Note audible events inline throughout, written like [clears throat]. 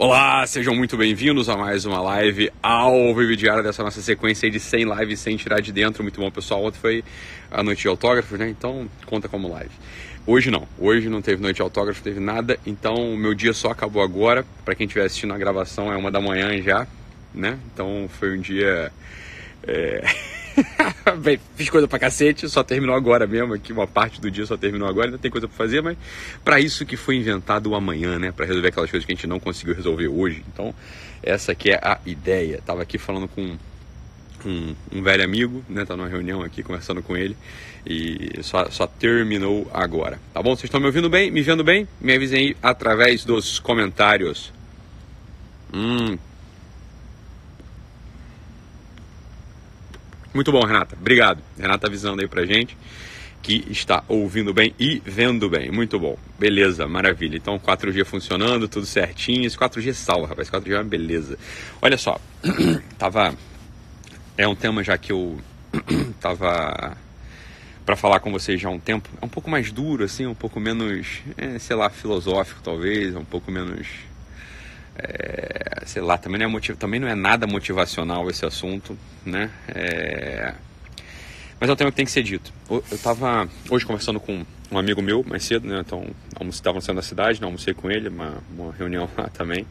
Olá, sejam muito bem-vindos a mais uma live ao vivo diária dessa nossa sequência de 100 lives sem tirar de dentro. Muito bom, pessoal. Ontem foi a noite de autógrafos, né? Então conta como live. Hoje não, hoje não teve noite de autógrafo, teve nada. Então meu dia só acabou agora. Para quem estiver assistindo a gravação é uma da manhã já, né? Então foi um dia. É... [laughs] Fiz coisa pra cacete, só terminou agora mesmo, aqui uma parte do dia só terminou agora, ainda tem coisa pra fazer, mas para isso que foi inventado o amanhã, né? Para resolver aquelas coisas que a gente não conseguiu resolver hoje. Então, essa aqui é a ideia. Tava aqui falando com um, um, velho amigo, né? Tá numa reunião aqui conversando com ele e só, só terminou agora. Tá bom? Vocês estão me ouvindo bem? Me vendo bem? Me avisem aí através dos comentários. Hum, Muito bom, Renata. Obrigado. Renata avisando aí pra gente que está ouvindo bem e vendo bem. Muito bom. Beleza, maravilha. Então 4G funcionando, tudo certinho. Esse 4G salva, rapaz. 4G é uma beleza. Olha só, [clears throat] tava. É um tema já que eu [clears throat] tava para falar com vocês já há um tempo. É um pouco mais duro, assim, um pouco menos, é, sei lá, filosófico talvez, um pouco menos é, sei lá, também não, é motiv... também não é nada motivacional esse assunto, né? É... Mas é um tema que tem que ser dito. Eu estava hoje conversando com um amigo meu mais cedo, né? Então, estava saindo da cidade, né? almocei com ele, uma, uma reunião lá também.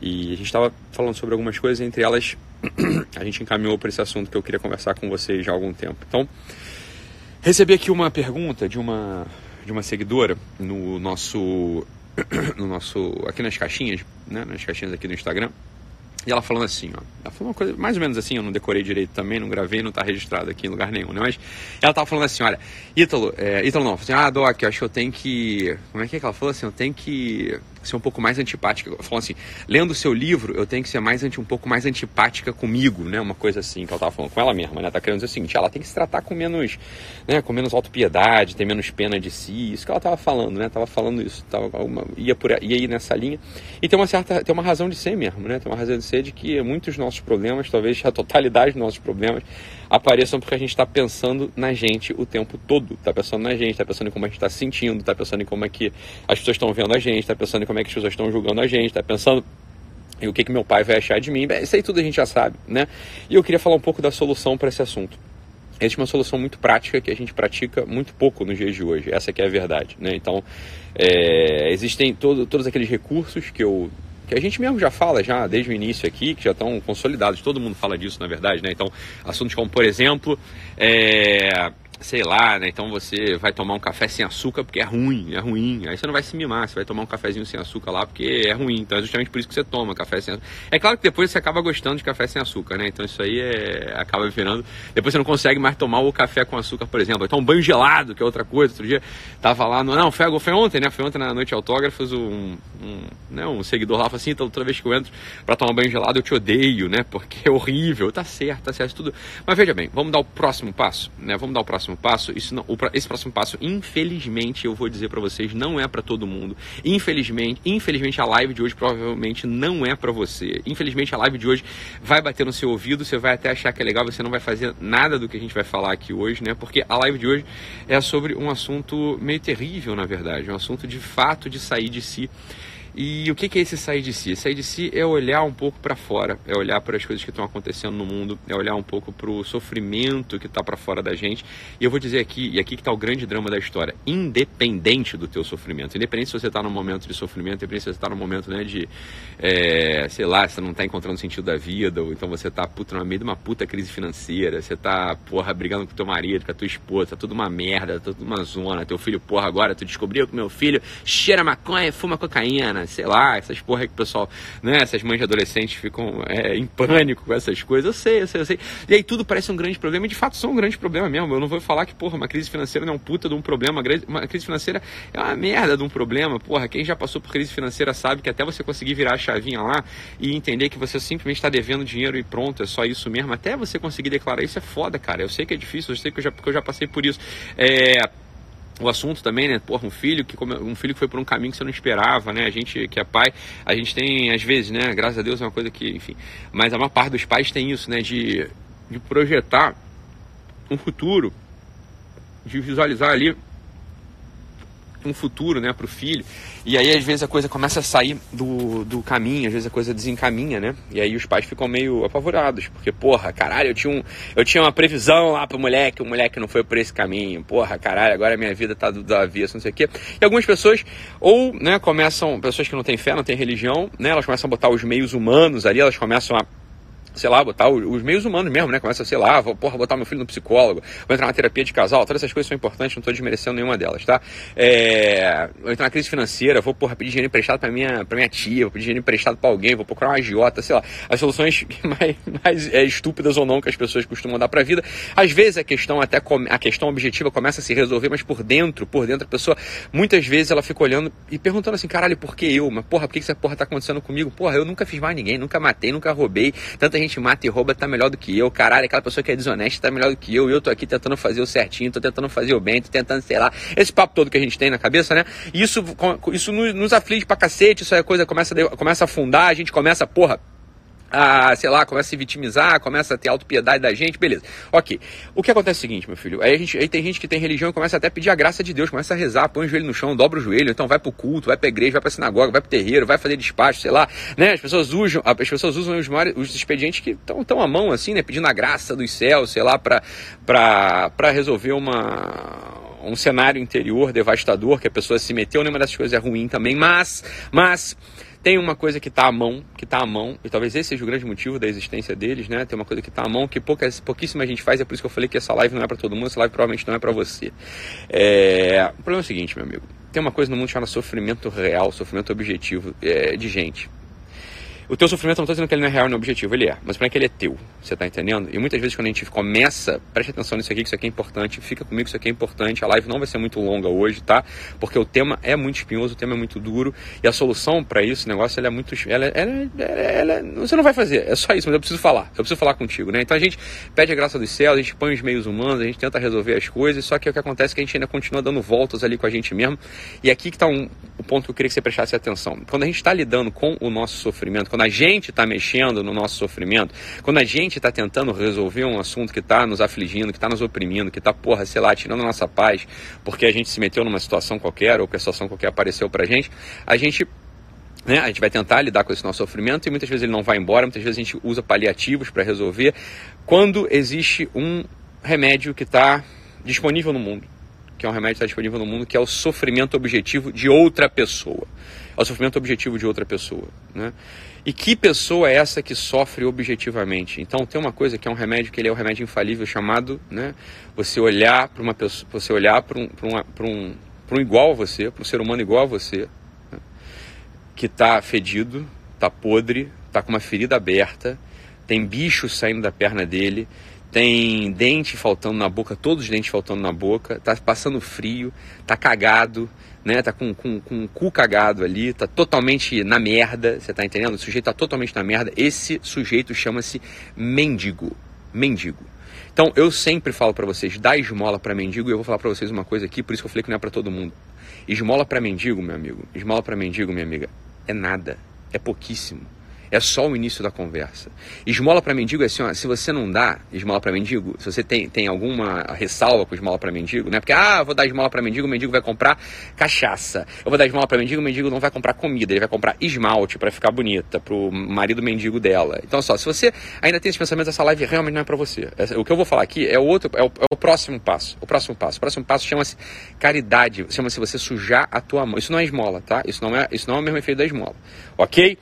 E a gente estava falando sobre algumas coisas, entre elas [clears throat] a gente encaminhou para esse assunto que eu queria conversar com vocês já há algum tempo. Então, recebi aqui uma pergunta de uma, de uma seguidora no nosso no nosso aqui nas caixinhas, né, nas caixinhas aqui do Instagram. E ela falando assim, ó. Ela falou uma coisa mais ou menos assim, eu não decorei direito também, não gravei, não tá registrado aqui em lugar nenhum, né? Mas ela tava falando assim, olha, Ítalo, é, Ítalo não, assim, ah, Doc, eu acho que eu tenho que. Como é que é que ela falou assim? Eu tenho que ser um pouco mais antipática. Falando assim, lendo o seu livro, eu tenho que ser mais um pouco mais antipática comigo, né? Uma coisa assim que ela tava falando com ela mesma, né? Tá querendo dizer o seguinte, ela tem que se tratar com menos, né? Com menos autopiedade, ter menos pena de si. Isso que ela tava falando, né? Tava falando isso, tava ia por ia nessa linha. E tem uma certa, tem uma razão de ser mesmo, né? Tem uma razão de ser de que muitos nossos problemas, talvez a totalidade dos nossos problemas, apareçam porque a gente está pensando na gente o tempo todo. Está pensando na gente, está pensando em como a gente está se sentindo, está pensando em como é que as pessoas estão vendo a gente, está pensando em como é que as pessoas estão julgando a gente, está pensando em o que, que meu pai vai achar de mim. Bem, isso aí tudo a gente já sabe, né? E eu queria falar um pouco da solução para esse assunto. Existe uma solução muito prática que a gente pratica muito pouco nos dias de hoje. Essa que é a verdade, né? Então, é, existem todo, todos aqueles recursos que eu que a gente mesmo já fala já desde o início aqui, que já estão consolidados, todo mundo fala disso na verdade, né? Então, assuntos como, por exemplo, é, sei lá, né? Então você vai tomar um café sem açúcar porque é ruim, é ruim. Aí você não vai se mimar, você vai tomar um cafezinho sem açúcar lá porque é ruim. Então é justamente por isso que você toma café sem açúcar. É claro que depois você acaba gostando de café sem açúcar, né? Então isso aí é, acaba virando. Depois você não consegue mais tomar o café com açúcar, por exemplo. Então um banho gelado, que é outra coisa. Outro dia tava lá no. Não, foi, foi ontem, né? Foi ontem na noite autógrafos, um, um, né? um seguidor lá falou assim, então, toda vez que eu entro para tomar banho gelado eu te odeio, né? Porque é horrível. Tá certo, tá certo, tudo. Mas veja bem, vamos dar o próximo passo, né? Vamos dar o próximo passo. Isso não, esse próximo passo, infelizmente, eu vou dizer para vocês, não é para todo mundo. Infelizmente, infelizmente a live de hoje provavelmente não é para você. Infelizmente a live de hoje vai bater no seu ouvido, você vai até achar que é legal, você não vai fazer nada do que a gente vai falar aqui hoje, né? Porque a live de hoje é sobre um assunto meio terrível, na verdade, um assunto de fato de sair de si. E o que é esse sair de si? Sair de si é olhar um pouco para fora, é olhar para as coisas que estão acontecendo no mundo, é olhar um pouco para o sofrimento que está para fora da gente. E eu vou dizer aqui, e aqui que está o grande drama da história, independente do teu sofrimento, independente se você está num momento de sofrimento, independente se você está num momento né, de, é, sei lá, você não está encontrando sentido da vida, ou então você está puta, no meio de uma puta crise financeira, você está, porra, brigando com teu marido, com a tua esposa, tá tudo uma merda, tá tudo uma zona, teu filho, porra, agora tu descobriu que meu filho cheira maconha, fuma cocaína, sei lá, essas porra que o pessoal, né, essas mães de adolescentes ficam é, em pânico com essas coisas, eu sei, eu sei, eu sei. E aí tudo parece um grande problema, e de fato são um grande problema mesmo. Eu não vou falar que, porra, uma crise financeira não é um puta de um problema, uma crise financeira é uma merda de um problema, porra. Quem já passou por crise financeira sabe que até você conseguir virar a chavinha lá e entender que você simplesmente está devendo dinheiro e pronto, é só isso mesmo, até você conseguir declarar isso é foda, cara. Eu sei que é difícil, eu sei que eu já, porque eu já passei por isso. É o assunto também, né? Porra, um filho que um filho que foi por um caminho que você não esperava, né? A gente que é pai, a gente tem às vezes, né? Graças a Deus é uma coisa que, enfim, mas a maior parte dos pais tem isso, né? De, de projetar um futuro, de visualizar ali um futuro, né, para o filho. E aí às vezes a coisa começa a sair do, do caminho, às vezes a coisa desencaminha, né? E aí os pais ficam meio apavorados, porque porra, caralho, eu tinha, um, eu tinha uma previsão lá pro moleque, o moleque não foi por esse caminho. Porra, caralho, agora minha vida tá do, do avesso, não sei o quê. E algumas pessoas ou, né, começam, pessoas que não têm fé, não têm religião, né, elas começam a botar os meios humanos ali, elas começam a sei lá, botar os meios humanos mesmo, né? Começa, sei lá, vou, porra, botar meu filho no psicólogo, vou entrar na terapia de casal, todas essas coisas são importantes, não estou desmerecendo nenhuma delas, tá? É, vou entrar na crise financeira, vou, porra, pedir dinheiro emprestado para minha, pra minha tia, vou pedir dinheiro emprestado para alguém, vou procurar uma agiota, sei lá. As soluções [laughs] mais, mais é, estúpidas ou não que as pessoas costumam dar pra vida. Às vezes a questão até, a questão objetiva começa a se resolver, mas por dentro, por dentro a pessoa, muitas vezes ela fica olhando e perguntando assim, caralho, por que eu? Mas porra, por que essa porra tá acontecendo comigo? Porra, eu nunca fiz mais ninguém, nunca matei, nunca roubei, tanta gente mata e rouba, tá melhor do que eu, caralho, aquela pessoa que é desonesta tá melhor do que eu, eu tô aqui tentando fazer o certinho, tô tentando fazer o bem, tô tentando, sei lá, esse papo todo que a gente tem na cabeça, né? Isso, isso nos, nos aflige pra cacete, isso aí a coisa começa, começa a afundar, a gente começa, porra, a, sei lá, começa a se vitimizar, começa a ter autopiedade da gente, beleza. Ok. O que acontece é o seguinte, meu filho, aí, a gente, aí tem gente que tem religião e começa até a pedir a graça de Deus, começa a rezar, põe o joelho no chão, dobra o joelho, então vai pro culto, vai pra igreja, vai pra sinagoga, vai pro terreiro, vai fazer despacho, sei lá, né? As pessoas usam, as pessoas usam os, maiores, os expedientes que estão tão à mão, assim, né? Pedindo a graça dos céus, sei lá, pra, pra, pra resolver uma um cenário interior devastador, que a pessoa se meteu numa dessas coisas é ruim também, mas, mas tem uma coisa que está à mão, que está à mão, e talvez esse seja o grande motivo da existência deles, né? Tem uma coisa que está à mão que poucas, pouquíssima gente faz, é por isso que eu falei que essa live não é para todo mundo, essa live provavelmente não é para você. É... O problema é o seguinte, meu amigo, tem uma coisa no mundo chamada sofrimento real, sofrimento objetivo é, de gente. O teu sofrimento, não estou dizendo que ele não é real no objetivo, ele é. Mas para que ele é teu, você está entendendo? E muitas vezes quando a gente começa, preste atenção nisso aqui, que isso aqui é importante, fica comigo, isso aqui é importante. A live não vai ser muito longa hoje, tá? Porque o tema é muito espinhoso, o tema é muito duro. E a solução para isso, negócio, ela é muito... Ela, ela, ela, ela, você não vai fazer, é só isso, mas eu preciso falar. Eu preciso falar contigo, né? Então a gente pede a graça dos céus, a gente põe os meios humanos, a gente tenta resolver as coisas, só que o que acontece é que a gente ainda continua dando voltas ali com a gente mesmo. E aqui que está um, o ponto que eu queria que você prestasse atenção. Quando a gente está lidando com o nosso sofrimento, quando a gente está mexendo no nosso sofrimento, quando a gente está tentando resolver um assunto que está nos afligindo, que está nos oprimindo, que está, porra, sei lá, tirando a nossa paz, porque a gente se meteu numa situação qualquer ou que a situação qualquer apareceu pra gente, a gente né? A gente vai tentar lidar com esse nosso sofrimento e muitas vezes ele não vai embora, muitas vezes a gente usa paliativos para resolver. Quando existe um remédio que está disponível no mundo, que é um remédio que está disponível no mundo, que é o sofrimento objetivo de outra pessoa. É o sofrimento objetivo de outra pessoa. Né? E que pessoa é essa que sofre objetivamente? Então tem uma coisa que é um remédio que ele é um remédio infalível chamado, né? Você olhar para uma pessoa, você olhar para um, para um, um igual a você, para um ser humano igual a você, né? que está fedido, está podre, está com uma ferida aberta, tem bicho saindo da perna dele, tem dente faltando na boca, todos os dentes faltando na boca, tá passando frio, tá cagado, né? Tá com, com, com o cu cagado ali, tá totalmente na merda, você tá entendendo? O sujeito tá totalmente na merda. Esse sujeito chama-se mendigo. Mendigo. Então eu sempre falo para vocês, dá esmola para mendigo, e eu vou falar para vocês uma coisa aqui, por isso que eu falei que não é para todo mundo. Esmola para mendigo, meu amigo, esmola para mendigo, minha amiga, é nada, é pouquíssimo. É só o início da conversa. Esmola para mendigo é assim, ó, se você não dá esmola para mendigo, se você tem, tem alguma ressalva com esmola para mendigo, né? Porque, ah, vou dar esmola para mendigo, o mendigo vai comprar cachaça. Eu vou dar esmola para mendigo, o mendigo não vai comprar comida, ele vai comprar esmalte para ficar bonita, pro marido mendigo dela. Então, só, se você ainda tem esse pensamento, essa live realmente não é para você. O que eu vou falar aqui é o outro, é o, é o próximo passo. O próximo passo. O próximo passo chama-se caridade, chama-se você sujar a tua mão. Isso não é esmola, tá? Isso não é, isso não é o mesmo efeito da esmola. Ok?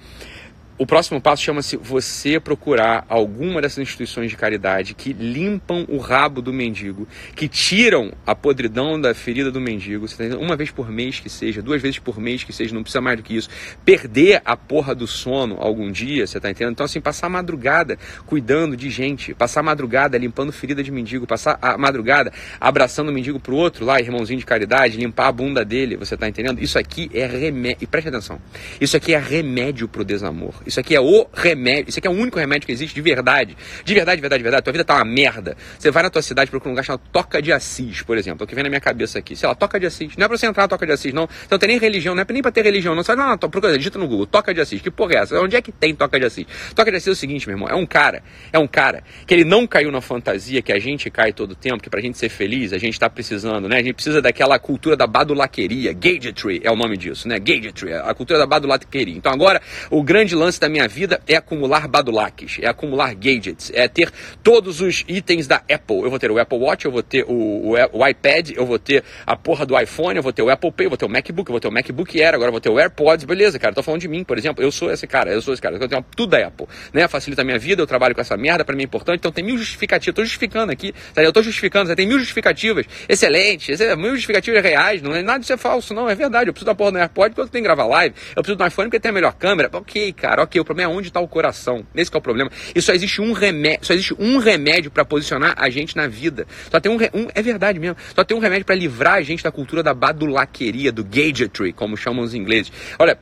O próximo passo chama-se você procurar alguma dessas instituições de caridade que limpam o rabo do mendigo, que tiram a podridão da ferida do mendigo, tá uma vez por mês que seja, duas vezes por mês que seja, não precisa mais do que isso. Perder a porra do sono algum dia, você tá entendendo? Então, assim, passar a madrugada cuidando de gente, passar a madrugada limpando ferida de mendigo, passar a madrugada abraçando o mendigo pro outro lá, irmãozinho de caridade, limpar a bunda dele, você tá entendendo? Isso aqui é remédio, e preste atenção, isso aqui é remédio pro desamor Isso aqui é o remédio. Isso aqui é o único remédio que existe de verdade. De verdade, de verdade, de verdade. Tua vida tá uma merda. Você vai na tua cidade procura um lugar chamado Toca de Assis, por exemplo. É o que vem na minha cabeça aqui. Sei lá, Toca de Assis. Não é pra você entrar na Toca de Assis, não. Você não tem nem religião, não é nem pra ter religião, não. Você vai lá, procura, digita no Google, Toca de Assis. Que porra é essa? Onde é que tem Toca de Assis? Toca de Assis é o seguinte, meu irmão. É um cara, é um cara que ele não caiu na fantasia que a gente cai todo tempo, que pra gente ser feliz, a gente tá precisando, né? A gente precisa daquela cultura da badulaqueria. Gadgetry é o nome disso, né? Gadgetry, a cultura da badulaqueria. Então agora, o grande lance da minha vida é acumular badulaques, é acumular gadgets, é ter todos os itens da Apple. Eu vou ter o Apple Watch, eu vou ter o, o, o iPad, eu vou ter a porra do iPhone, eu vou ter o Apple Pay, eu vou ter o MacBook, eu vou ter o MacBook Air, agora eu vou ter o AirPods, beleza, cara. Tô falando de mim, por exemplo. Eu sou esse cara, eu sou esse cara. Eu tenho tudo da Apple, né? Facilita a minha vida, eu trabalho com essa merda, pra mim é importante. Então tem mil justificativas. Eu tô justificando aqui, tá? eu tô justificando, tem mil justificativas. Excelente, é mil justificativas reais, não é nada disso é falso, não, é verdade. Eu preciso da porra do AirPod porque eu tenho que gravar live. Eu preciso do iPhone porque tem a melhor câmera. Ok, cara, ok. O problema é onde tá o coração. Esse é o problema. E só existe um remédio, só existe um remédio para posicionar a gente na vida. Só tem um, um, é verdade mesmo. Só tem um remédio para livrar a gente da cultura da badulaqueria, do gadgetry, como chamam os ingleses. Olha,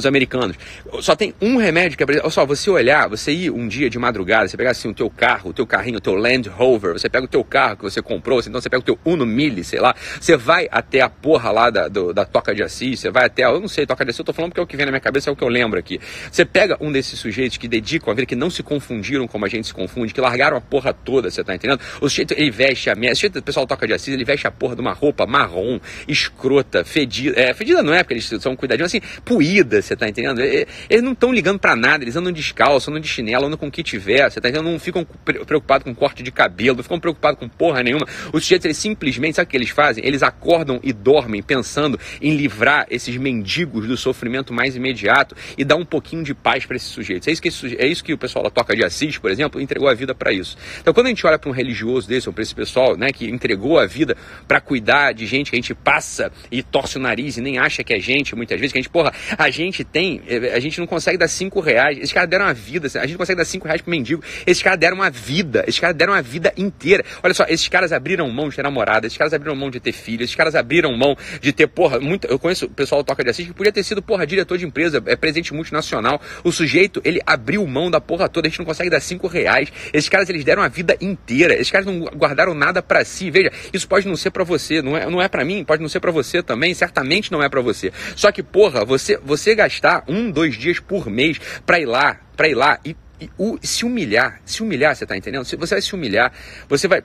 os americanos. Só tem um remédio que é. Olha só, você olhar, você ir um dia de madrugada, você pegar assim o teu carro, o teu carrinho, o teu Land Rover, você pega o teu carro que você comprou, então você pega o teu Uno Mille, sei lá, você vai até a porra lá da, do, da Toca de Assis, você vai até, eu não sei, Toca de Assis, eu tô falando porque é o que vem na minha cabeça, é o que eu lembro aqui. Você pega um desses sujeitos que dedicam a vida, que não se confundiram como a gente se confunde, que largaram a porra toda, você tá entendendo? O sujeito, ele veste a merda, o pessoal Toca de Assis, ele veste a porra de uma roupa marrom, escrota, fedida, é, fedida não é porque eles são cuidadinhos, assim, puída, você tá entendendo? Eles não estão ligando para nada, eles andam descalço, andam de chinelo, andam com o que tiver, você tá entendendo? Não ficam preocupados com corte de cabelo, não ficam preocupados com porra nenhuma. Os sujeitos, eles simplesmente, sabe o que eles fazem? Eles acordam e dormem pensando em livrar esses mendigos do sofrimento mais imediato e dar um pouquinho de paz para esses sujeitos. É isso, que, é isso que o pessoal da Toca de Assis, por exemplo, entregou a vida para isso. Então, quando a gente olha para um religioso desse, ou para esse pessoal né, que entregou a vida para cuidar de gente que a gente passa e torce o nariz e nem acha que é gente, muitas vezes, que a gente, porra, a gente tem, a gente não consegue dar cinco reais. Esses caras deram uma vida. A gente consegue dar cinco reais pro mendigo. Esses caras deram uma vida. Esses caras deram uma vida inteira. Olha só, esses caras abriram mão de ter namorada. Esses caras abriram mão de ter filho. Esses caras abriram mão de ter, porra, muito. Eu conheço o pessoal do Toca de Assis que podia ter sido, porra, diretor de empresa, é presidente multinacional. O sujeito, ele abriu mão da porra toda. A gente não consegue dar cinco reais. Esses caras, eles deram a vida inteira. Esses caras não guardaram nada para si. Veja, isso pode não ser para você, não é, não é para mim, pode não ser para você também. Certamente não é para você. Só que, porra, você, você gastar um, dois dias por mês para ir lá, para ir lá e, e o, se humilhar, se humilhar, você tá entendendo? Você vai se humilhar, você vai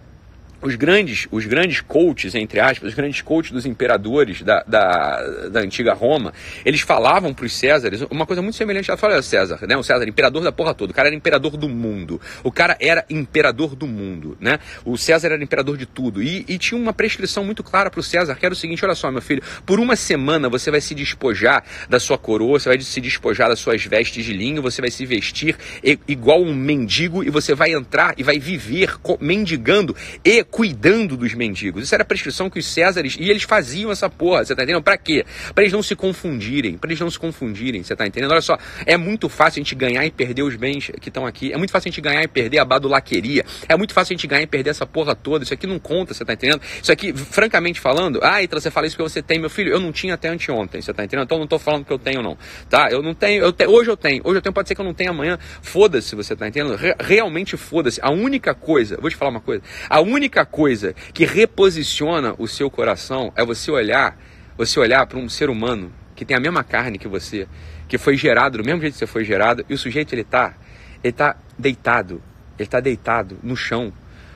os grandes, os grandes coaches, entre aspas, os grandes coaches dos imperadores da, da, da antiga Roma, eles falavam para os Césares uma coisa muito semelhante. Fala, César, né? O César, imperador da porra toda. O cara era imperador do mundo. O cara era imperador do mundo, né? O César era imperador de tudo. E, e tinha uma prescrição muito clara para o César, que era o seguinte: olha só, meu filho, por uma semana você vai se despojar da sua coroa, você vai se despojar das suas vestes de linho, você vai se vestir igual um mendigo e você vai entrar e vai viver mendigando e cuidando dos mendigos. Isso era a prescrição que os Césares. E eles faziam essa porra, você tá entendendo? Pra quê? Pra eles não se confundirem. Pra eles não se confundirem, você tá entendendo? Olha só, é muito fácil a gente ganhar e perder os bens que estão aqui. É muito fácil a gente ganhar e perder a badulaqueria. É muito fácil a gente ganhar e perder essa porra toda. Isso aqui não conta, você tá entendendo? Isso aqui, francamente falando, ah, então você fala isso porque você tem, meu filho. Eu não tinha até anteontem, você tá entendendo? Então não tô falando que eu tenho, não. Tá? Eu não tenho. Eu te, hoje eu tenho. Hoje eu tenho, pode ser que eu não tenha amanhã. Foda-se, você tá entendendo? Re, realmente foda-se. A única coisa, vou te falar uma coisa. A única coisa coisa que reposiciona o seu coração é você olhar, você olhar para um ser humano que tem a mesma carne que você, que foi gerado do mesmo jeito que você foi gerado, e o sujeito ele tá, ele tá deitado, ele tá deitado no chão,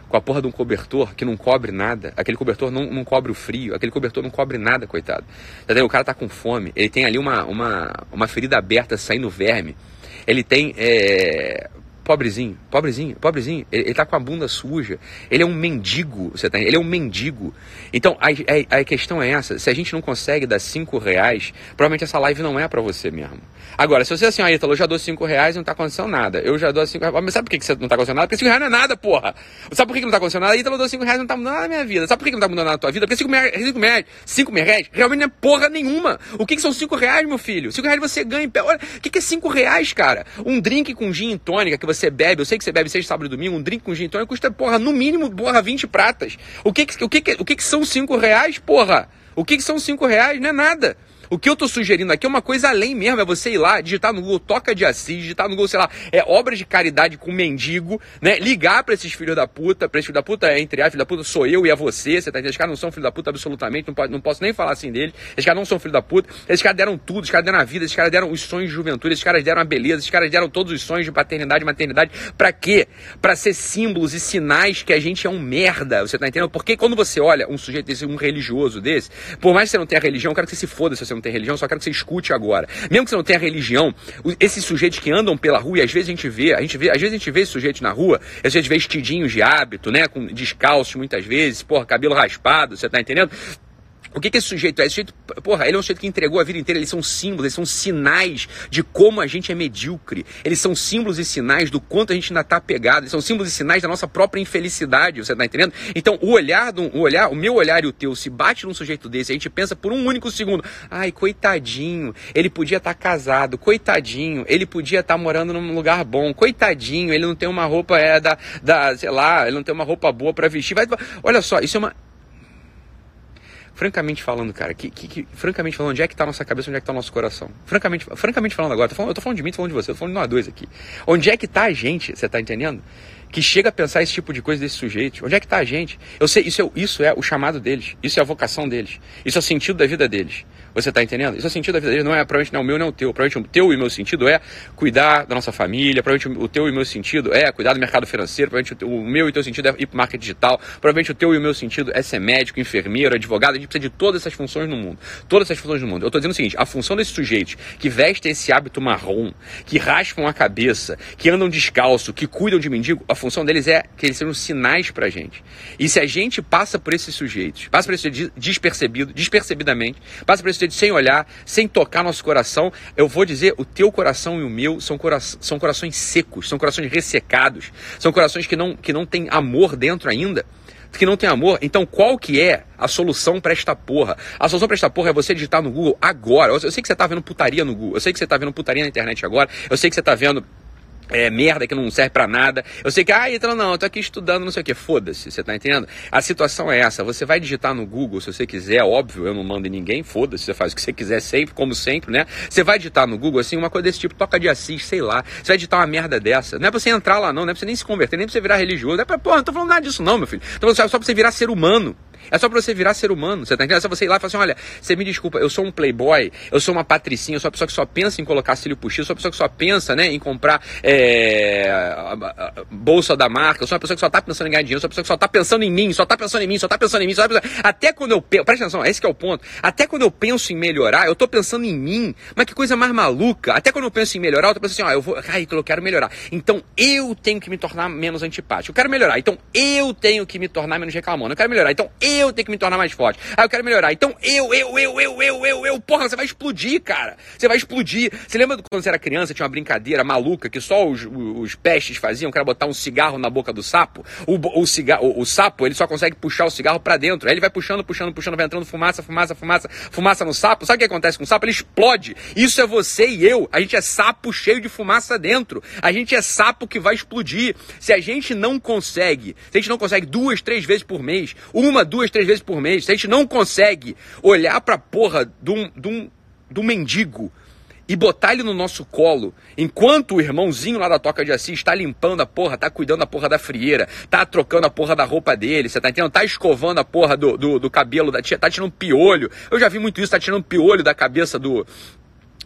com a porra de um cobertor que não cobre nada. Aquele cobertor não, não cobre o frio, aquele cobertor não cobre nada, coitado. Entendeu? O cara tá com fome, ele tem ali uma, uma, uma ferida aberta saindo verme. Ele tem é, Pobrezinho, pobrezinho, pobrezinho. Ele, ele tá com a bunda suja. Ele é um mendigo, você tá Ele é um mendigo. Então, a, a, a, questão é essa. Se a gente não consegue dar cinco reais, provavelmente essa live não é para você mesmo. Agora, se você é assim, ah, Ítalo, eu já dou cinco reais não tá acontecendo nada. Eu já dou cinco reais. Mas sabe por que você não tá acontecendo nada? Porque cinco reais não é nada, porra. Sabe por que não tá acontecendo nada? Ítalo, eu dou cinco reais não tá mudando nada na minha vida. Sabe por que não tá mudando nada na tua vida? Porque cinco reais, cinco reais, cinco reais realmente não é porra nenhuma. O que, que são cinco reais, meu filho? Cinco reais você ganha. Olha, o que, que é cinco reais, cara? Um drink com gin e tônica que você bebe, eu sei que você bebe sexta, sábado e domingo, um drink com gin tônica custa, porra, no mínimo, porra, 20 pratas. O que, o que, o que, o que, que são 5 reais, porra? O que, que são 5 reais? Não é nada. O que eu tô sugerindo aqui é uma coisa além mesmo, é você ir lá, digitar no Google Toca de Assis, digitar no Google, sei lá, é obras de caridade com mendigo, né? Ligar para esses filhos da puta, pra esses filhos da puta, é, entre a filho da puta sou eu e é você, você tá entendendo? Esses caras não são filho da puta absolutamente, não, pode, não posso nem falar assim deles. Esses caras não são filho da puta, esses caras deram tudo, esses caras deram a vida, esses caras deram os sonhos de juventude, esses caras deram a beleza, esses caras deram todos os sonhos de paternidade maternidade. Pra quê? Pra ser símbolos e sinais que a gente é um merda, você tá entendendo? Porque quando você olha um sujeito desse, um religioso desse, por mais que você não tenha religião, eu quero que você se foda se você não tem religião, só quero que você escute agora. Mesmo que você não tenha religião, esses sujeitos que andam pela rua, e às vezes a gente vê, a gente vê, às vezes a gente vê sujeitos na rua, às vezes vestidinhos de hábito, né, com descalços muitas vezes, porra, cabelo raspado, você tá entendendo? O que, que esse sujeito é? Esse sujeito, porra, ele é um sujeito que entregou a vida inteira, eles são símbolos, eles são sinais de como a gente é medíocre. Eles são símbolos e sinais do quanto a gente ainda está apegado, eles são símbolos e sinais da nossa própria infelicidade, você está entendendo? Então, o olhar, do, o olhar, o meu olhar e o teu se bate num sujeito desse, a gente pensa por um único segundo, ai, coitadinho, ele podia estar tá casado, coitadinho, ele podia estar tá morando num lugar bom, coitadinho, ele não tem uma roupa, é, da, da sei lá, ele não tem uma roupa boa para vestir. Vai, olha só, isso é uma francamente falando, cara, que, que, que, francamente falando, onde é que tá a nossa cabeça, onde é que tá o nosso coração? Francamente, francamente falando agora, tô falando, eu tô falando de mim, tô falando de você, tô falando de nós dois aqui. Onde é que tá a gente, você tá entendendo? Que chega a pensar esse tipo de coisa desse sujeito. Onde é que tá a gente? Eu sei, isso é, isso é o chamado deles, isso é a vocação deles, isso é o sentido da vida deles. Você está entendendo? Isso é o sentido da vida dele, não é provavelmente não é o meu nem o teu. Provavelmente o teu e o meu sentido é cuidar da nossa família, provavelmente o teu e o meu sentido é cuidar do mercado financeiro, provavelmente o meu e o teu sentido é ir para marketing digital, provavelmente o teu e o meu sentido é ser médico, enfermeiro, advogado, a gente precisa de todas essas funções no mundo. Todas essas funções no mundo. Eu estou dizendo o seguinte, a função desses sujeitos que vestem esse hábito marrom, que raspam a cabeça, que andam descalço, que cuidam de mendigo, a função deles é que eles sejam sinais pra gente. E se a gente passa por esses sujeitos, passa por esses despercebido, despercebidamente, passa por esses sem olhar, sem tocar nosso coração, eu vou dizer, o teu coração e o meu são, cora são corações secos, são corações ressecados, são corações que não, que não têm amor dentro ainda que não tem amor. Então, qual que é a solução para esta porra? A solução para esta porra é você digitar no Google agora. Eu sei que você tá vendo putaria no Google. Eu sei que você tá vendo putaria na internet agora. Eu sei que você tá vendo é, merda que não serve para nada. Eu sei que, ah, então não, eu tô aqui estudando, não sei o que. Foda-se, você tá entendendo? A situação é essa. Você vai digitar no Google, se você quiser, óbvio, eu não mando em ninguém, foda-se, você faz o que você quiser sempre, como sempre, né? Você vai digitar no Google, assim, uma coisa desse tipo, toca de Assis, sei lá. Você vai digitar uma merda dessa. Não é pra você entrar lá, não, não é pra você nem se converter, nem pra você virar religioso. Não é pra, porra, não tô falando nada disso, não, meu filho. Tô falando só pra você virar ser humano. É só pra você virar ser humano, você tá entendendo? É só você ir lá e falar assim, olha, você me desculpa, eu sou um playboy, eu sou uma patricinha, eu sou uma pessoa que só pensa em colocar cílio postiço, eu sou uma pessoa que só pensa, né, em comprar é, bolsa da marca, eu sou uma pessoa que só tá pensando em ganhar dinheiro, eu sou uma pessoa que só tá pensando em mim, só tá pensando em mim, só tá pensando em mim, só tá pensando... Até quando eu penso, presta atenção, esse é o ponto, até quando eu penso em melhorar, eu tô pensando em mim, mas que coisa mais maluca, até quando eu penso em melhorar, eu tô pensando assim, ó, eu vou, ai, eu quero melhorar, então eu tenho que me tornar menos antipático, eu quero melhorar, então eu tenho que me tornar menos reclamando, eu quero melhorar, então eu tenho que me tornar mais forte. Ah, eu quero melhorar. Então eu, eu, eu, eu, eu, eu, eu, porra, você vai explodir, cara. Você vai explodir. Você lembra quando você era criança, tinha uma brincadeira maluca que só os, os pestes faziam, que era botar um cigarro na boca do sapo? O, o, cigarro, o, o sapo, ele só consegue puxar o cigarro para dentro. Aí ele vai puxando, puxando, puxando, vai entrando fumaça, fumaça, fumaça, fumaça no sapo. Sabe o que acontece com o sapo? Ele explode. Isso é você e eu. A gente é sapo cheio de fumaça dentro. A gente é sapo que vai explodir. Se a gente não consegue, se a gente não consegue duas, três vezes por mês, uma, duas, três vezes por mês, se a gente não consegue olhar pra porra de um, de um, de um mendigo e botar ele no nosso colo, enquanto o irmãozinho lá da Toca de Assis está limpando a porra, tá cuidando da porra da frieira, tá trocando a porra da roupa dele, você tá entendendo? Tá escovando a porra do, do, do cabelo da tia, tá tirando piolho. Eu já vi muito isso, tá tirando piolho da cabeça do,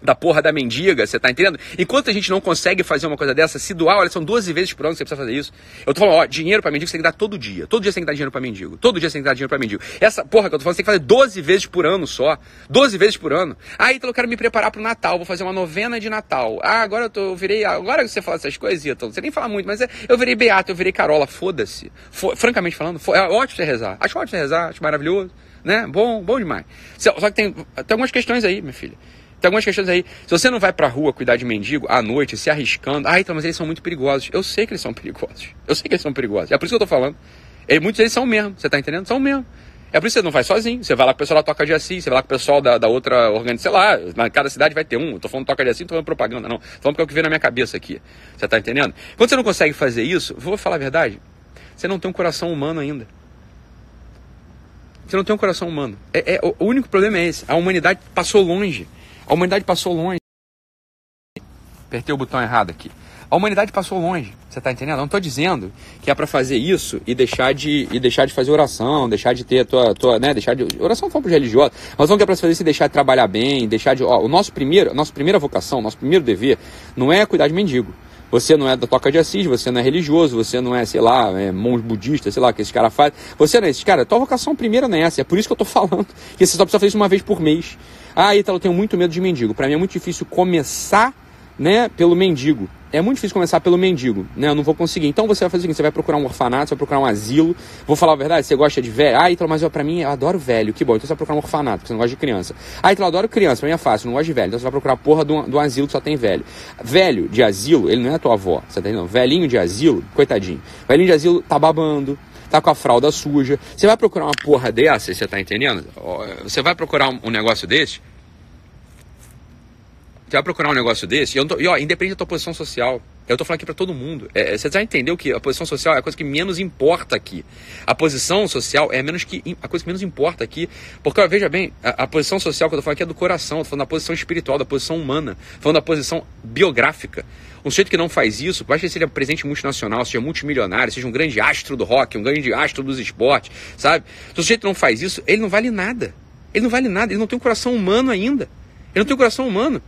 da porra da mendiga, você tá entendendo? Enquanto a gente não consegue fazer uma coisa dessa, se doar, olha, são 12 vezes por ano que você precisa fazer isso. Eu tô falando, ó, dinheiro pra mendigo você tem que dar todo dia. Todo dia você tem que dar dinheiro pra mendigo. Todo dia você tem que dar dinheiro pra mendigo. Essa porra que eu tô falando, você tem que fazer 12 vezes por ano só. 12 vezes por ano. Ah, então eu quero me preparar pro Natal, vou fazer uma novena de Natal. Ah, agora eu, tô, eu virei. Agora que você fala essas coisas, então, você nem fala muito, mas é, eu virei beato, eu virei carola, foda-se. Francamente falando, é ótimo você rezar. Acho ótimo você rezar, acho maravilhoso, né? Bom, bom demais. Só que tem, tem algumas questões aí, minha filha. Tem algumas questões aí. Se você não vai pra rua cuidar de mendigo à noite, se arriscando. Ah, então, mas eles são muito perigosos. Eu sei que eles são perigosos. Eu sei que eles são perigosos. É por isso que eu tô falando. E muitos deles são mesmo. Você tá entendendo? São mesmo. É por isso que você não vai sozinho. Você vai lá com o pessoal da Toca de Assis, você vai lá com o pessoal da, da outra organização. Sei lá, na cada cidade vai ter um. Eu tô falando Toca de Assis, não tô falando propaganda, não. Tô falando porque é o que vem na minha cabeça aqui. Você tá entendendo? Quando você não consegue fazer isso, vou falar a verdade, você não tem um coração humano ainda. Você não tem um coração humano. É, é, o único problema é esse. A humanidade passou longe. A humanidade passou longe. Apertei o botão errado aqui. A humanidade passou longe, você está entendendo? Não estou dizendo que é para fazer isso e deixar de e deixar de fazer oração, deixar de ter a tua, tua né, deixar de oração foi religiosa. Mas não que é para fazer isso e deixar de trabalhar bem, deixar de, ó, o nosso primeiro, nossa primeira vocação, nosso primeiro dever não é cuidar de mendigo. Você não é da Toca de Assis, você não é religioso, você não é, sei lá, é, monge budista, sei lá, que esse cara faz. Você não é esse cara. Tua vocação primeira não é essa. É por isso que eu estou falando que você só precisa fazer isso uma vez por mês. Ah, Ítalo, eu tenho muito medo de mendigo. Para mim é muito difícil começar né, pelo mendigo. É muito difícil começar pelo mendigo, né? Eu não vou conseguir. Então você vai fazer o seguinte: você vai procurar um orfanato, você vai procurar um asilo. Vou falar a verdade, você gosta de velho? Ah, então, mas eu, pra mim, eu adoro velho. Que bom, então você vai procurar um orfanato, porque você não gosta de criança. Ah, então eu adoro criança, pra mim é fácil, não gosto de velho. Então você vai procurar a porra do, do asilo que só tem velho. Velho de asilo, ele não é tua avó, você tá entendendo? Velhinho de asilo, coitadinho. Velhinho de asilo tá babando, tá com a fralda suja. Você vai procurar uma porra dessa, você tá entendendo? Você vai procurar um, negócio desse você vai procurar um negócio desse, e, tô, e ó, independente da tua posição social, eu tô falando aqui para todo mundo. É, é, você já entendeu que a posição social é a coisa que menos importa aqui. A posição social é a, menos que, a coisa que menos importa aqui. Porque, ó, veja bem, a, a, posição social que eu tô falando aqui é do coração, eu tô falando da posição espiritual, da posição humana, falando da posição biográfica. Um sujeito que não faz isso, basta que seja presente multinacional, seja multimilionário, seja um grande astro do rock, um grande astro dos esportes, sabe? Se o sujeito não faz isso, ele não vale nada. Ele não vale nada, ele não tem um coração humano ainda. Ele não tem um coração humano.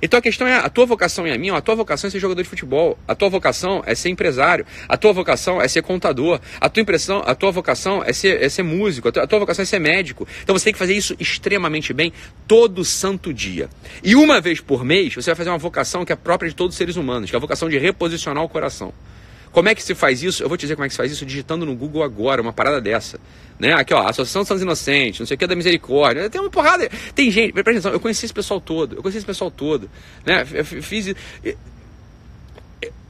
Então a questão é, a tua vocação e a minha, a tua vocação é ser jogador de futebol, a tua vocação é ser empresário, a tua vocação é ser contador, a tua impressão, a tua vocação é ser, é ser músico, a tua, a tua vocação é ser médico. Então você tem que fazer isso extremamente bem todo santo dia. E uma vez por mês você vai fazer uma vocação que é própria de todos os seres humanos, que é a vocação de reposicionar o coração. Como é que se faz isso? Eu vou te dizer como é que se faz isso digitando no Google agora, uma parada dessa. Né? Aqui, ó, Associação dos Santos Inocentes, não sei o que da Misericórdia. Tem uma porrada. Tem gente, presta atenção, eu conheci esse pessoal todo. Eu conheci esse pessoal todo. Né? Eu fiz.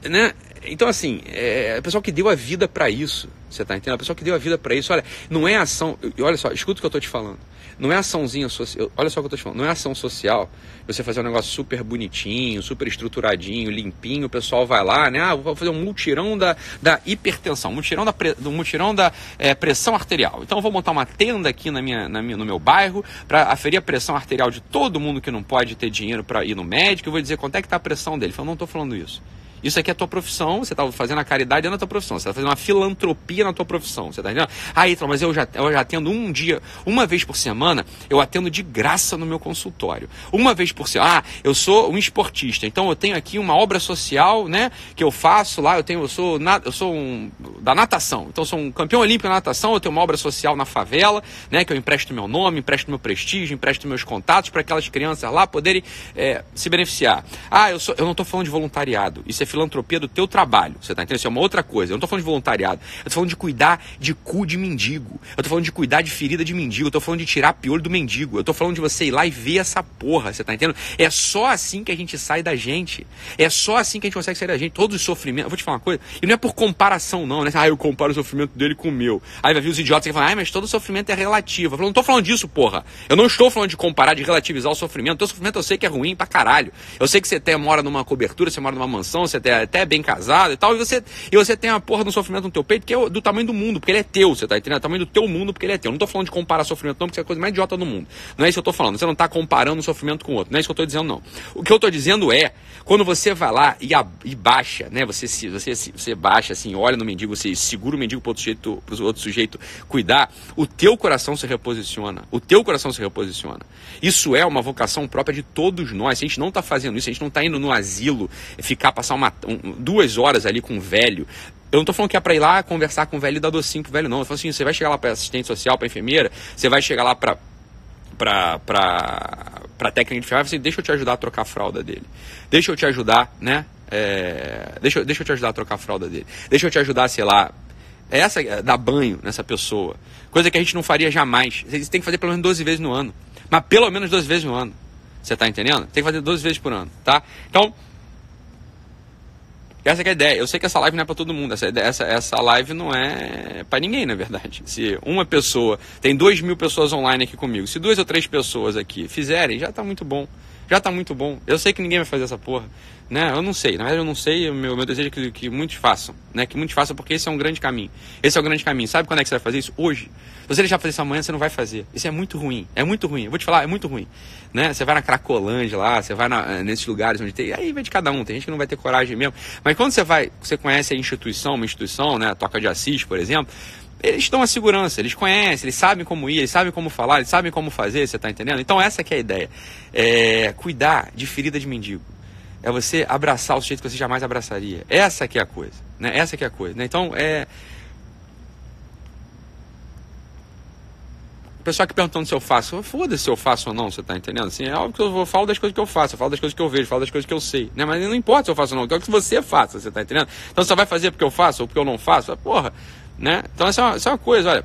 Né? Então, assim, é, o pessoal que deu a vida para isso. Você tá entendendo? O pessoal que deu a vida para isso. Olha, não é ação. Olha só, escuta o que eu tô te falando. Não é açãozinha social. Olha só o que eu tô te falando. Não é ação social. Você fazer um negócio super bonitinho, super estruturadinho, limpinho. O pessoal vai lá, né? Ah, vou fazer um multirão da, da hipertensão, multirão da, pre, do multirão da é, pressão arterial. Então eu vou montar uma tenda aqui na minha, na minha, no meu bairro para aferir a pressão arterial de todo mundo que não pode ter dinheiro para ir no médico. Eu vou dizer quanto é que tá a pressão dele. Eu não estou falando isso. Isso aqui é a tua profissão, você está fazendo a caridade na tua profissão, você está fazendo uma filantropia na tua profissão, você está entendendo? Ah, então, mas eu já, eu já atendo um dia, uma vez por semana, eu atendo de graça no meu consultório. Uma vez por semana, ah, eu sou um esportista, então eu tenho aqui uma obra social, né, que eu faço lá, eu tenho, eu sou, eu sou um, da natação, então eu sou um campeão olímpico na natação, eu tenho uma obra social na favela, né, que eu empresto meu nome, empresto meu prestígio, empresto meus contatos para aquelas crianças lá poderem é, se beneficiar. Ah, eu, sou, eu não estou falando de voluntariado, isso é filantropia do teu trabalho. Você tá entendendo? Isso é uma outra coisa. Eu não tô falando de voluntariado. Eu tô falando de cuidar de cu de mendigo. Eu tô falando de cuidar de ferida de mendigo. Eu tô falando de tirar piolho do mendigo. Eu tô falando de você ir lá e ver essa porra. Você tá entendendo? É só assim que a gente sai da gente. É só assim que a gente consegue sair da gente. Todos os sofrimentos. Eu vou te falar uma coisa. E não é por comparação, não, né? Ah, eu comparo o sofrimento dele com o meu. Aí vai vir os idiotas que falam, ah, mas todo sofrimento é relativo. Eu falo, não tô falando disso, porra. Eu não estou falando de comparar, de relativizar o sofrimento. O teu sofrimento eu sei que é ruim pra caralho. Eu sei que você até mora numa cobertura, você mora numa mansão, você até até bem casado e tal, e você, e você tem a porra do sofrimento no teu peito que é do tamanho do mundo, porque ele é teu, você tá entendendo? É o tamanho do teu mundo, porque ele é teu. Eu não tô falando de comparar sofrimento, não, porque é a coisa mais idiota do mundo. Não é isso que eu tô falando. Você não tá comparando um sofrimento com o outro. Não é isso que eu tô dizendo, não. O que eu tô dizendo é, quando você vai lá e, a, e baixa, né? Você, se, você, você baixa, assim, olha no mendigo, você segura o mendigo pro outro sujeito, pro outro sujeito cuidar, o teu coração se reposiciona. O teu coração se reposiciona. Isso é uma vocação própria de todos nós. Se a gente não tá fazendo isso, a gente não tá indo no asilo, ficar, passar uma, um, duas horas ali com um velho. Eu não tô falando que é pra ir lá conversar com o velho e dar docinho pro velho, não. Eu falo assim, você vai chegar lá pra assistente social, pra enfermeira, você vai chegar lá pra, pra, pra, pra técnica de enfermagem, assim, deixa eu te ajudar a trocar a fralda dele. Deixa eu te ajudar, né? É, deixa, deixa eu te ajudar a trocar a fralda dele. Deixa eu te ajudar, sei lá, é essa, é, dar banho nessa pessoa. Coisa que a gente não faria jamais. Você tem que fazer pelo menos 12 vezes no ano. Mas pelo menos 12 vezes no ano. Você tá entendendo? Tem que fazer 12 vezes por ano, tá? Então, essa é a ideia. Eu sei que essa live não é para todo mundo. Essa, essa, essa live não é para ninguém, na verdade. Se uma pessoa. Tem duas mil pessoas online aqui comigo. Se duas ou três pessoas aqui fizerem, já está muito bom. Já tá muito bom. Eu sei que ninguém vai fazer essa porra. Né? Eu não sei, na verdade eu não sei, o meu, meu desejo é que, que muitos façam, né? Que muitos façam porque esse é um grande caminho. Esse é o grande caminho. Sabe quando é que você vai fazer isso? Hoje. Se você deixar fazer isso amanhã, você não vai fazer. Isso é muito ruim. É muito ruim. Eu vou te falar, é muito ruim. Né? Você vai na Cracolândia lá, você vai na, nesses lugares onde tem. Aí vai de cada um, tem gente que não vai ter coragem mesmo. Mas quando você vai, você conhece a instituição, uma instituição, né? A Toca de Assis, por exemplo eles dão a segurança, eles conhecem, eles sabem como ir, eles sabem como falar, eles sabem como fazer, você está entendendo? Então essa que é a ideia. É cuidar de ferida de mendigo. É você abraçar o sujeito que você jamais abraçaria. Essa que é a coisa. Né? Essa que é a coisa. Né? Então é. O pessoal que perguntando se eu faço, foda-se se eu faço ou não, você está entendendo? Assim, é óbvio que eu falo das coisas que eu faço, eu falo das coisas que eu vejo, eu falo das coisas que eu sei, né? Mas não importa se eu faço ou não, eu quero que você faça, você está entendendo? Então você vai fazer porque eu faço ou porque eu não faço? Porra, né? Então essa é, uma, essa é uma coisa, olha,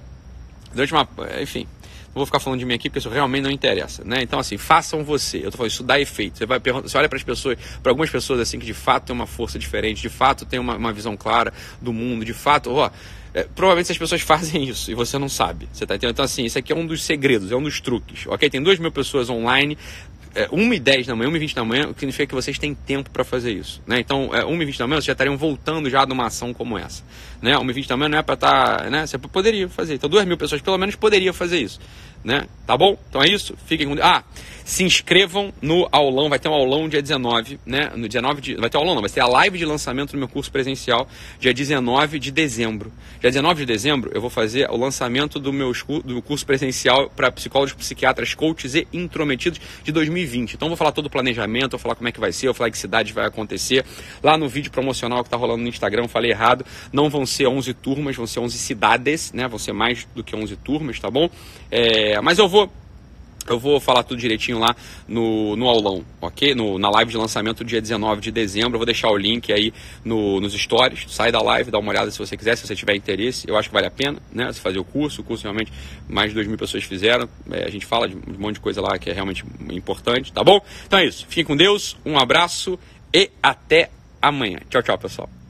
durante uma, enfim, não vou ficar falando de mim aqui porque isso realmente não interessa, né? Então assim, façam você. Eu tô falando, isso dá efeito. Você vai você olha para as pessoas, para algumas pessoas assim que de fato têm uma força diferente, de fato têm uma, uma visão clara do mundo, de fato, ó, é, provavelmente essas pessoas [laughs] fazem isso e você não sabe. Você tá entendendo? Então, assim, isso aqui é um dos segredos, é um dos truques. Ok? Tem duas mil pessoas online é, 1h10 da manhã, 1h20 da manhã, significa que vocês têm tempo para fazer isso. Né? Então, é, 1h20 da manhã, vocês já estariam voltando já de uma ação como essa. Né? 1h20 da manhã não é para estar. Tá, né? Você poderia fazer. Então, 2 mil pessoas pelo menos poderiam fazer isso. Né? Tá bom? Então é isso. Fiquem com. Ah, se inscrevam no aulão. Vai ter um aulão dia 19, né? No dia 9 de. Vai ter aulão, não. Vai ter a live de lançamento do meu curso presencial dia 19 de dezembro. Dia 19 de dezembro eu vou fazer o lançamento do meu, do curso presencial para psicólogos, psiquiatras, coaches e intrometidos de 2020. Então vou falar todo o planejamento, vou falar como é que vai ser, vou falar que cidade vai acontecer. Lá no vídeo promocional que tá rolando no Instagram, falei errado. Não vão ser 11 turmas, vão ser 11 cidades, né? Vão ser mais do que 11 turmas, tá bom? É, mas eu vou eu vou falar tudo direitinho lá no, no aulão, ok? No, na live de lançamento dia 19 de dezembro. Eu vou deixar o link aí no, nos stories. Sai da live, dá uma olhada se você quiser, se você tiver interesse. Eu acho que vale a pena, né? Você fazer o curso. O curso realmente mais de 2 mil pessoas fizeram. É, a gente fala de um monte de coisa lá que é realmente importante, tá bom? Então é isso. Fiquem com Deus, um abraço e até amanhã. Tchau, tchau, pessoal.